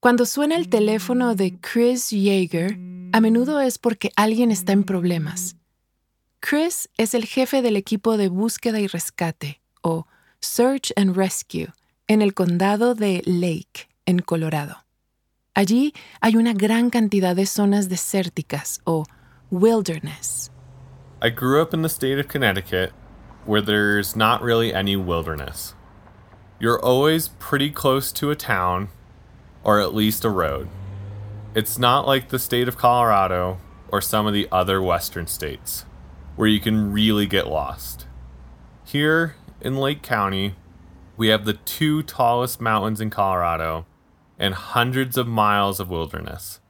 Cuando suena el teléfono de Chris Yeager, a menudo es porque alguien está en problemas. Chris es el jefe del equipo de búsqueda y rescate, o Search and Rescue, en el condado de Lake, en Colorado. Allí hay una gran cantidad de zonas desérticas, o wilderness. I grew up in the state of Connecticut, where there's not really any wilderness. You're always pretty close to a town, or at least a road. It's not like the state of Colorado or some of the other western states, where you can really get lost. Here in Lake County, we have the two tallest mountains in Colorado and hundreds of miles of wilderness.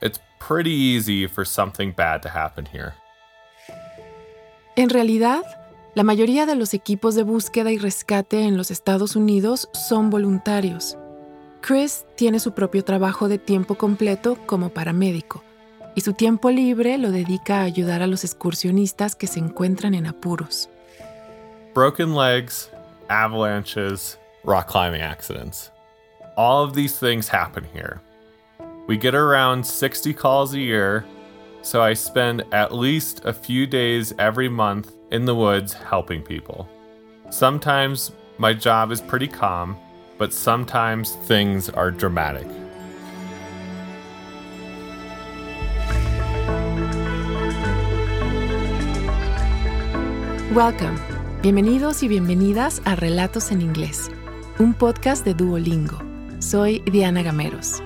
It's pretty easy for something bad to happen here. En realidad, la mayoría de los equipos de búsqueda y rescate en los Estados Unidos son voluntarios. Chris tiene su propio trabajo de tiempo completo como paramédico y su tiempo libre lo dedica a ayudar a los excursionistas que se encuentran en apuros. Broken legs, avalanches, rock climbing accidents. All of these things happen here. We get around 60 calls a year, so I spend at least a few days every month in the woods helping people. Sometimes my job is pretty calm, but sometimes things are dramatic. Welcome. Bienvenidos y bienvenidas a Relatos en Inglés, un podcast de Duolingo. Soy Diana Gameros.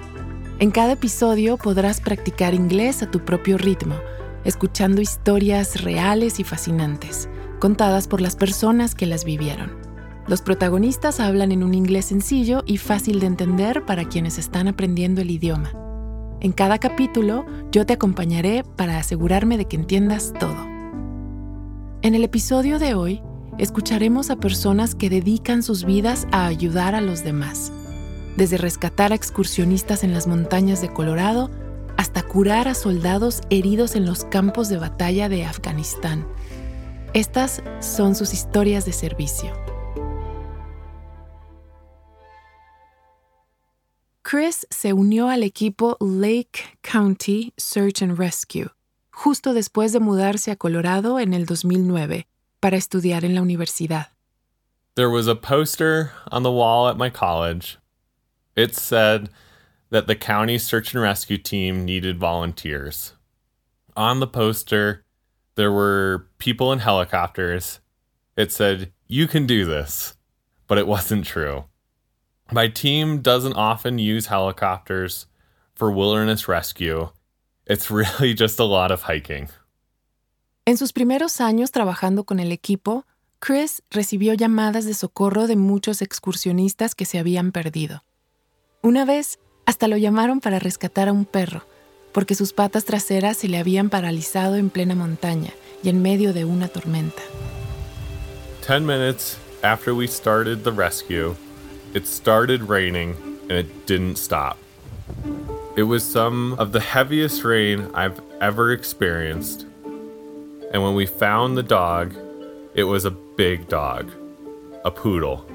En cada episodio podrás practicar inglés a tu propio ritmo, escuchando historias reales y fascinantes, contadas por las personas que las vivieron. Los protagonistas hablan en un inglés sencillo y fácil de entender para quienes están aprendiendo el idioma. En cada capítulo yo te acompañaré para asegurarme de que entiendas todo. En el episodio de hoy escucharemos a personas que dedican sus vidas a ayudar a los demás, desde rescatar a excursionistas en las montañas de Colorado hasta curar a soldados heridos en los campos de batalla de Afganistán. Estas son sus historias de servicio. Chris se unió al equipo Lake County Search and Rescue justo después de mudarse a Colorado en el 2009 para estudiar en la universidad. There was a poster on the wall at my college. It said that the county search and rescue team needed volunteers. On the poster, there were people in helicopters. It said, You can do this, but it wasn't true. My team doesn't often use helicopters for wilderness rescue. It's really just a lot of hiking. En sus primeros años trabajando con el equipo, Chris recibió llamadas de socorro de muchos excursionistas que se habían perdido. Una vez, hasta lo llamaron para rescatar a un perro, porque sus patas traseras se le habían paralizado en plena montaña y en medio de una tormenta. Ten minutes after we started the rescue, it started raining and it didn't stop. It was some of the heaviest rain I've ever experienced. And when we found the dog, it was a big dog, a poodle.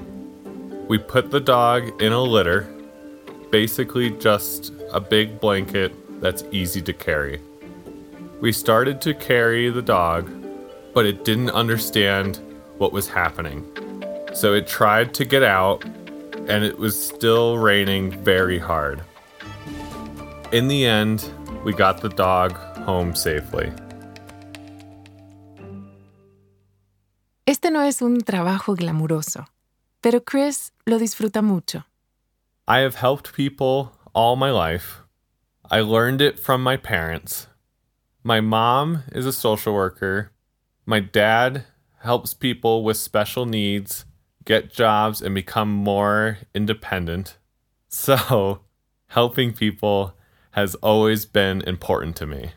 We put the dog in a litter, basically just a big blanket that's easy to carry. We started to carry the dog, but it didn't understand what was happening. So it tried to get out, and it was still raining very hard. In the end, we got the dog home safely. Este no es un trabajo glamuroso, pero Chris lo disfruta mucho. I have helped people all my life. I learned it from my parents. My mom is a social worker. My dad helps people with special needs get jobs and become more independent. So, helping people has always been important to me.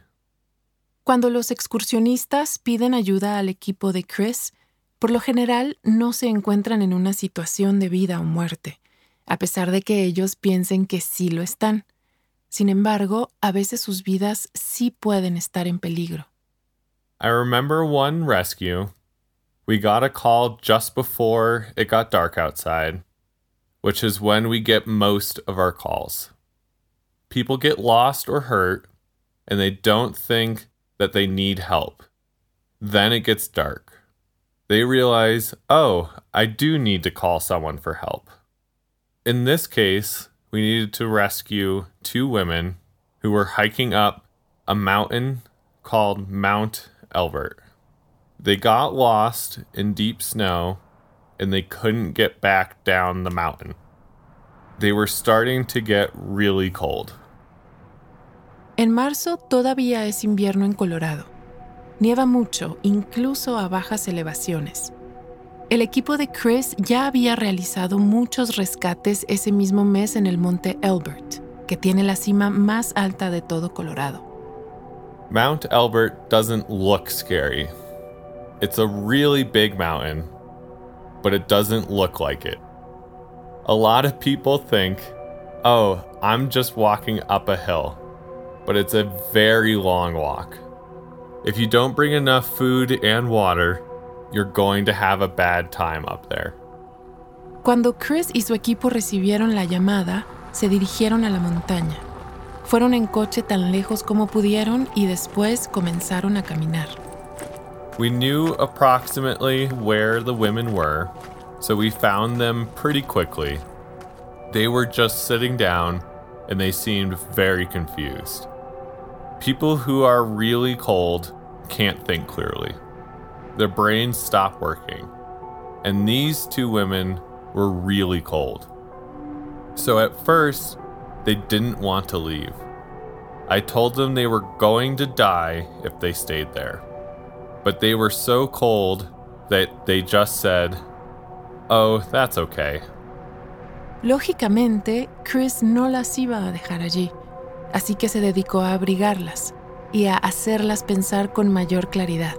Cuando los excursionistas piden ayuda al equipo de Chris, por lo general no se encuentran en una situación de vida o muerte, a pesar de que ellos piensen que sí lo están. Sin embargo, a veces sus vidas sí pueden estar en peligro. I remember one rescue. We got a call just before it got dark outside. which is when we get most of our calls. People get lost or hurt, and they don't think that they need help. Then it gets dark. They realize, oh, I do need to call someone for help. In this case, we needed to rescue two women who were hiking up a mountain called Mount Elbert. They got lost in deep snow and they couldn't get back down the mountain. They were starting to get really cold. En marzo todavía es invierno en Colorado. Nieva mucho, incluso a bajas elevaciones. El equipo de Chris ya había realizado muchos rescates ese mismo mes en el monte Elbert, que tiene la cima más alta de todo Colorado. Mount Elbert doesn't look scary. It's a really big mountain, but it doesn't look like it. A lot of people think, oh, I'm just walking up a hill but it's a very long walk. If you don't bring enough food and water, you're going to have a bad time up there. Cuando Chris y su equipo recibieron la llamada, se dirigieron a la montaña. Fueron en coche tan lejos como pudieron y después comenzaron a caminar. We knew approximately where the women were, so we found them pretty quickly. They were just sitting down and they seemed very confused. People who are really cold can't think clearly. Their brains stop working. And these two women were really cold. So at first, they didn't want to leave. I told them they were going to die if they stayed there. But they were so cold that they just said, Oh, that's okay. Lógicamente, Chris no las iba a dejar allí. así que se dedicó a abrigarlas y a hacerlas pensar con mayor claridad.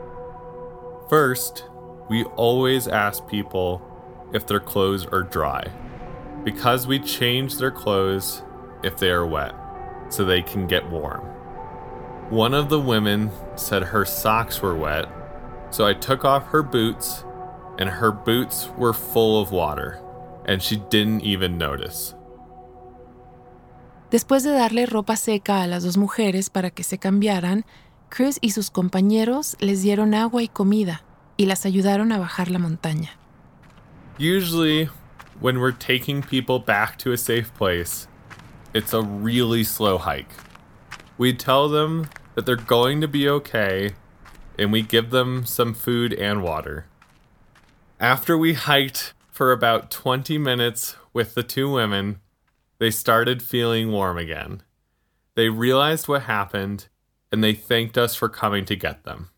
First, we always ask people if their clothes are dry, because we change their clothes if they are wet, so they can get warm. One of the women said her socks were wet, so I took off her boots, and her boots were full of water, and she didn't even notice. Después de darle ropa seca a las dos mujeres para que se cambiaran, Chris y sus compañeros les dieron agua y comida y las ayudaron a bajar la montaña. Usually, when we're taking people back to a safe place, it's a really slow hike. We tell them that they're going to be okay and we give them some food and water. After we hiked for about 20 minutes with the two women, they started feeling warm again. They realized what happened and they thanked us for coming to get them.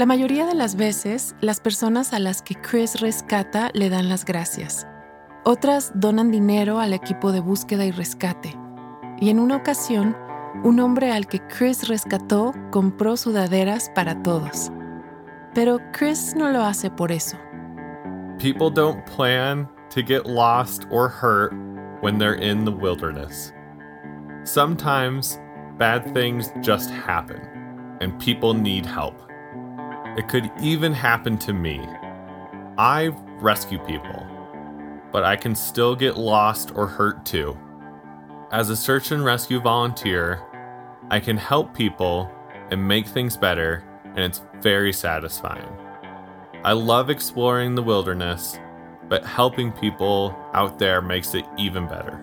La mayoría de las veces, las personas a las que Chris rescata le dan las gracias. Otras donan dinero al equipo de búsqueda y rescate. Y en una ocasión, un hombre al que Chris rescató compró sudaderas para todos. Pero Chris no lo hace por eso. People don't plan to get lost or hurt when they're in the wilderness. Sometimes bad things just happen and people need help. It could even happen to me. I rescue people, but I can still get lost or hurt too. As a search and rescue volunteer, I can help people and make things better, and it's very satisfying. I love exploring the wilderness but helping people out there makes it even better.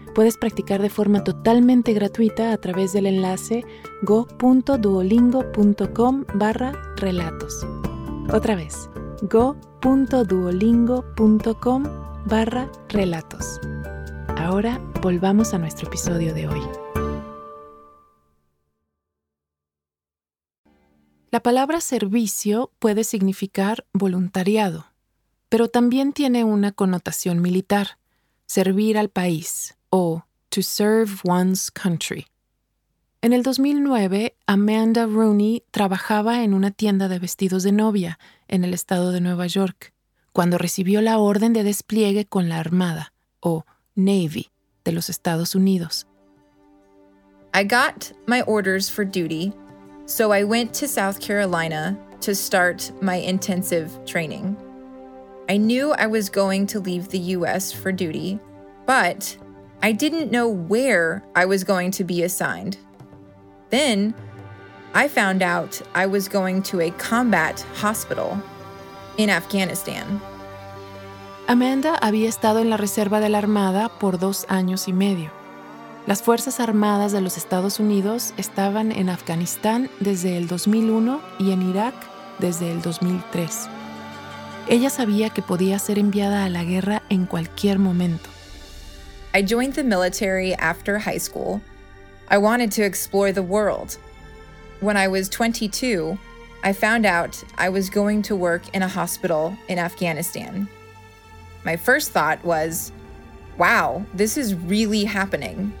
Puedes practicar de forma totalmente gratuita a través del enlace go.duolingo.com barra relatos. Otra vez, go.duolingo.com barra relatos. Ahora volvamos a nuestro episodio de hoy. La palabra servicio puede significar voluntariado, pero también tiene una connotación militar, servir al país o to serve one's country. En el 2009, Amanda Rooney trabajaba en una tienda de vestidos de novia en el estado de Nueva York, cuando recibió la orden de despliegue con la Armada, o Navy, de los Estados Unidos. I got my orders for duty So I went to South Carolina to start my intensive training. I knew I was going to leave the US for duty, but I didn't know where I was going to be assigned. Then I found out I was going to a combat hospital in Afghanistan. Amanda había estado en la reserva de la Armada por dos años y medio. Las Fuerzas Armadas de los Estados Unidos estaban en Afganistán desde el 2001 y en Irak desde el 2003. Ella sabía que podía ser enviada a la guerra en cualquier momento. I joined the military after high school. I wanted to explore the world. When I was 22, I found out I was going to work in a hospital in Afghanistan. My first thought was, wow, this is really happening.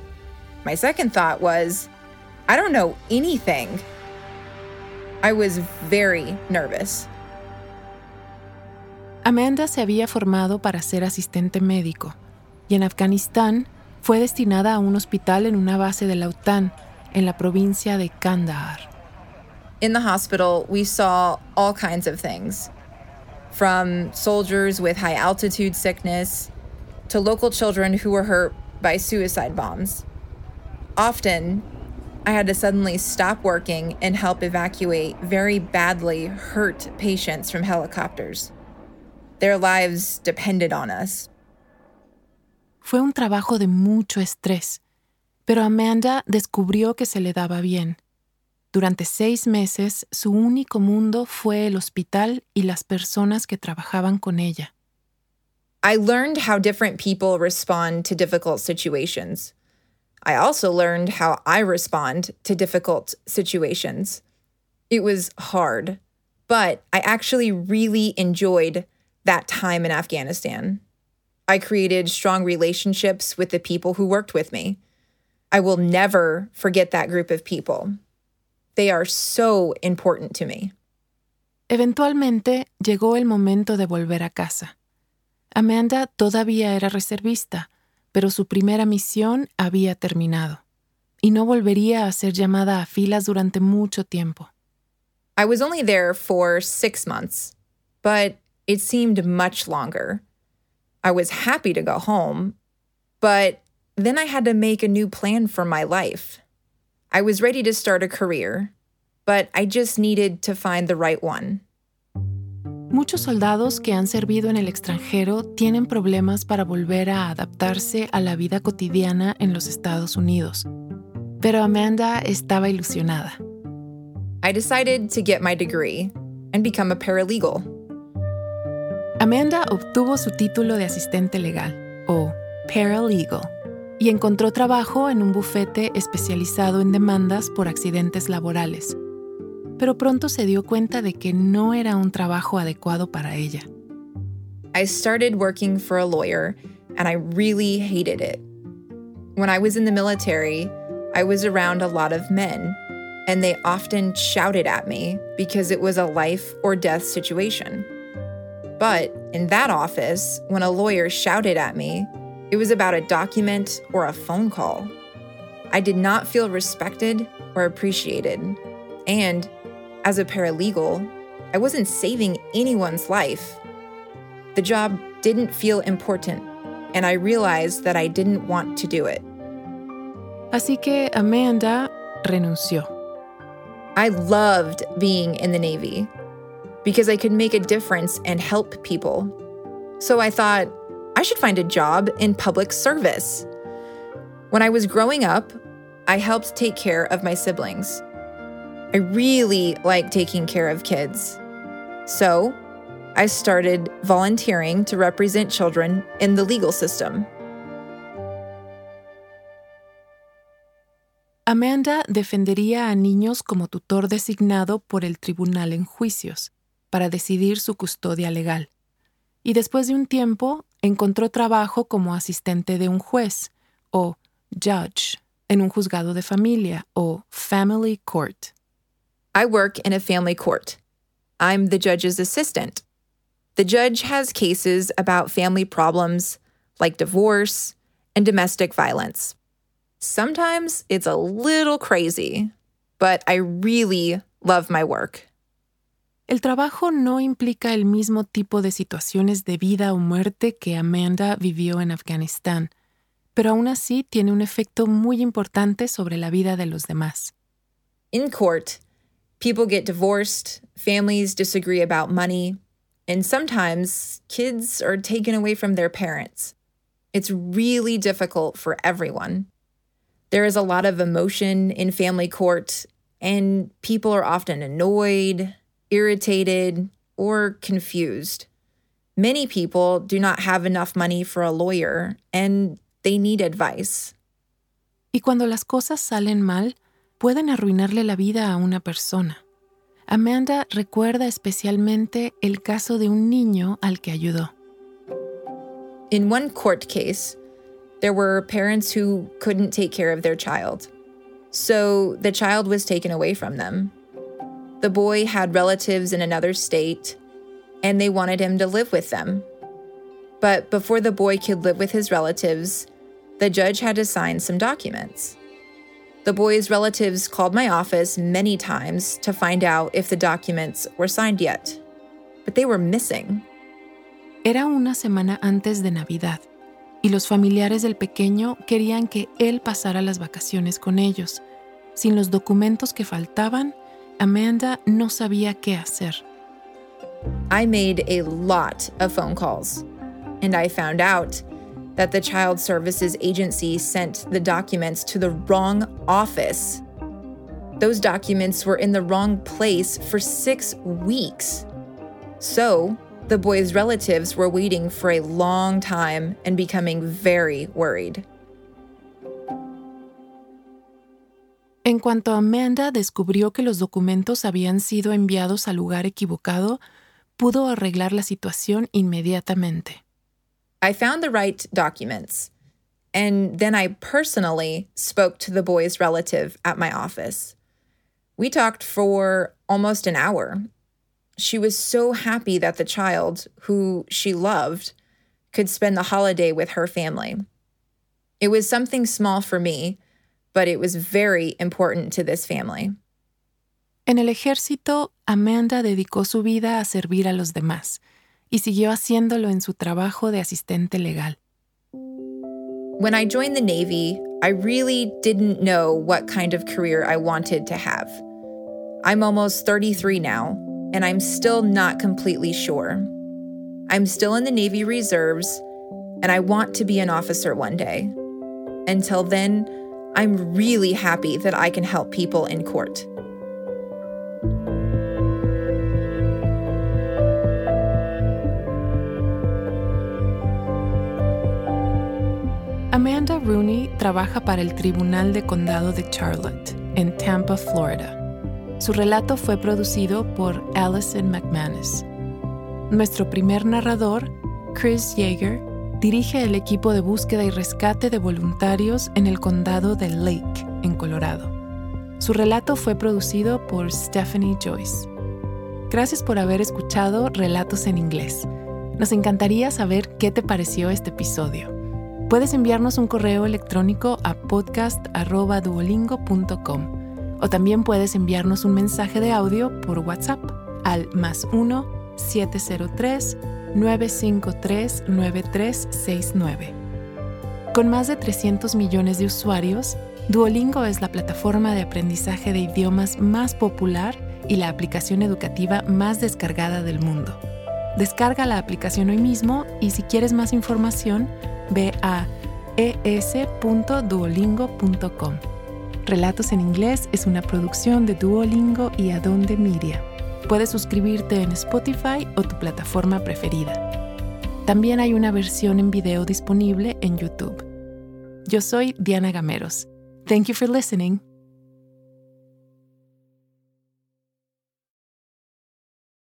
My second thought was, I don't know anything. I was very nervous. Amanda se había formado para ser asistente médico y en Afganistán fue destinada a un hospital en una base de la OTAN en la provincia de Kandahar. In the hospital, we saw all kinds of things from soldiers with high altitude sickness to local children who were hurt by suicide bombs. Often, I had to suddenly stop working and help evacuate very badly hurt patients from helicopters. Their lives depended on us. Fue un trabajo de mucho estrés, pero Amanda descubrió que se le daba bien. Durante seis meses, su único mundo fue el hospital y las personas que trabajaban con ella. I learned how different people respond to difficult situations. I also learned how I respond to difficult situations. It was hard, but I actually really enjoyed that time in Afghanistan. I created strong relationships with the people who worked with me. I will never forget that group of people. They are so important to me. Eventualmente llegó el momento de volver a casa. Amanda todavía era reservista, pero su primera misión había terminado y no volvería a ser llamada a filas durante mucho tiempo. I was only there for six months, but it seemed much longer. I was happy to go home, but then I had to make a new plan for my life. I was ready to start a career, but I just needed to find the right one. Muchos soldados que han servido en el extranjero tienen problemas para volver a adaptarse a la vida cotidiana en los Estados Unidos. Pero Amanda estaba ilusionada. I decided to get my degree and become a paralegal. Amanda obtuvo su título de asistente legal, o paralegal, y encontró trabajo en un bufete especializado en demandas por accidentes laborales pero pronto se dio cuenta de que no era un trabajo adecuado para ella. I started working for a lawyer and I really hated it. When I was in the military, I was around a lot of men, and they often shouted at me because it was a life or death situation. But in that office, when a lawyer shouted at me, it was about a document or a phone call. I did not feel respected or appreciated, and as a paralegal, I wasn't saving anyone's life. The job didn't feel important, and I realized that I didn't want to do it. Así que Amanda renunció. I loved being in the Navy because I could make a difference and help people. So I thought I should find a job in public service. When I was growing up, I helped take care of my siblings. I really like taking care of kids. So, I started volunteering to represent children in the legal system. Amanda defendería a niños como tutor designado por el tribunal en juicios para decidir su custodia legal. Y después de un tiempo encontró trabajo como asistente de un juez o judge en un juzgado de familia o family court. I work in a family court. I'm the judge's assistant. The judge has cases about family problems like divorce and domestic violence. Sometimes it's a little crazy, but I really love my work. El trabajo no implica el mismo tipo de situaciones de vida o muerte que Amanda vivió en Afganistán, pero aún así tiene un efecto muy importante sobre la vida de los demás. In court, people get divorced, families disagree about money, and sometimes kids are taken away from their parents. It's really difficult for everyone. There is a lot of emotion in family court, and people are often annoyed, irritated, or confused. Many people do not have enough money for a lawyer and they need advice. Y cuando las cosas salen mal, pueden arruinarle la vida a una persona. Amanda recuerda especialmente el caso de un niño al que ayudó. In one court case, there were parents who couldn't take care of their child. So the child was taken away from them. The boy had relatives in another state, and they wanted him to live with them. But before the boy could live with his relatives, the judge had to sign some documents. The boy's relatives called my office many times to find out if the documents were signed yet, but they were missing. Era una semana antes de Navidad, y los familiares del pequeño querían que él pasara las vacaciones con ellos. Sin los documentos que faltaban, Amanda no sabía qué hacer. I made a lot of phone calls, and I found out that the Child Services Agency sent the documents to the wrong office. Those documents were in the wrong place for six weeks. So, the boy's relatives were waiting for a long time and becoming very worried. En cuanto Amanda descubrió que los documentos habían sido enviados al lugar equivocado, pudo arreglar la situación inmediatamente. I found the right documents, and then I personally spoke to the boy's relative at my office. We talked for almost an hour. She was so happy that the child, who she loved, could spend the holiday with her family. It was something small for me, but it was very important to this family. En el ejército, Amanda dedicó su vida a servir a los demás y siguió haciéndolo en su trabajo de asistente legal. When I joined the Navy, I really didn't know what kind of career I wanted to have. I'm almost 33 now, and I'm still not completely sure. I'm still in the Navy Reserves, and I want to be an officer one day. Until then, I'm really happy that I can help people in court. Amanda Rooney trabaja para el Tribunal de Condado de Charlotte, en Tampa, Florida. Su relato fue producido por Allison McManus. Nuestro primer narrador, Chris Yeager, dirige el equipo de búsqueda y rescate de voluntarios en el condado de Lake, en Colorado. Su relato fue producido por Stephanie Joyce. Gracias por haber escuchado Relatos en Inglés. Nos encantaría saber qué te pareció este episodio. Puedes enviarnos un correo electrónico a podcast.duolingo.com o también puedes enviarnos un mensaje de audio por WhatsApp al más 1 703 953 9369. Con más de 300 millones de usuarios, Duolingo es la plataforma de aprendizaje de idiomas más popular y la aplicación educativa más descargada del mundo. Descarga la aplicación hoy mismo y si quieres más información, ve a es.duolingo.com. Relatos en inglés es una producción de Duolingo y Adonde Media. Puedes suscribirte en Spotify o tu plataforma preferida. También hay una versión en video disponible en YouTube. Yo soy Diana Gameros. Thank you for listening.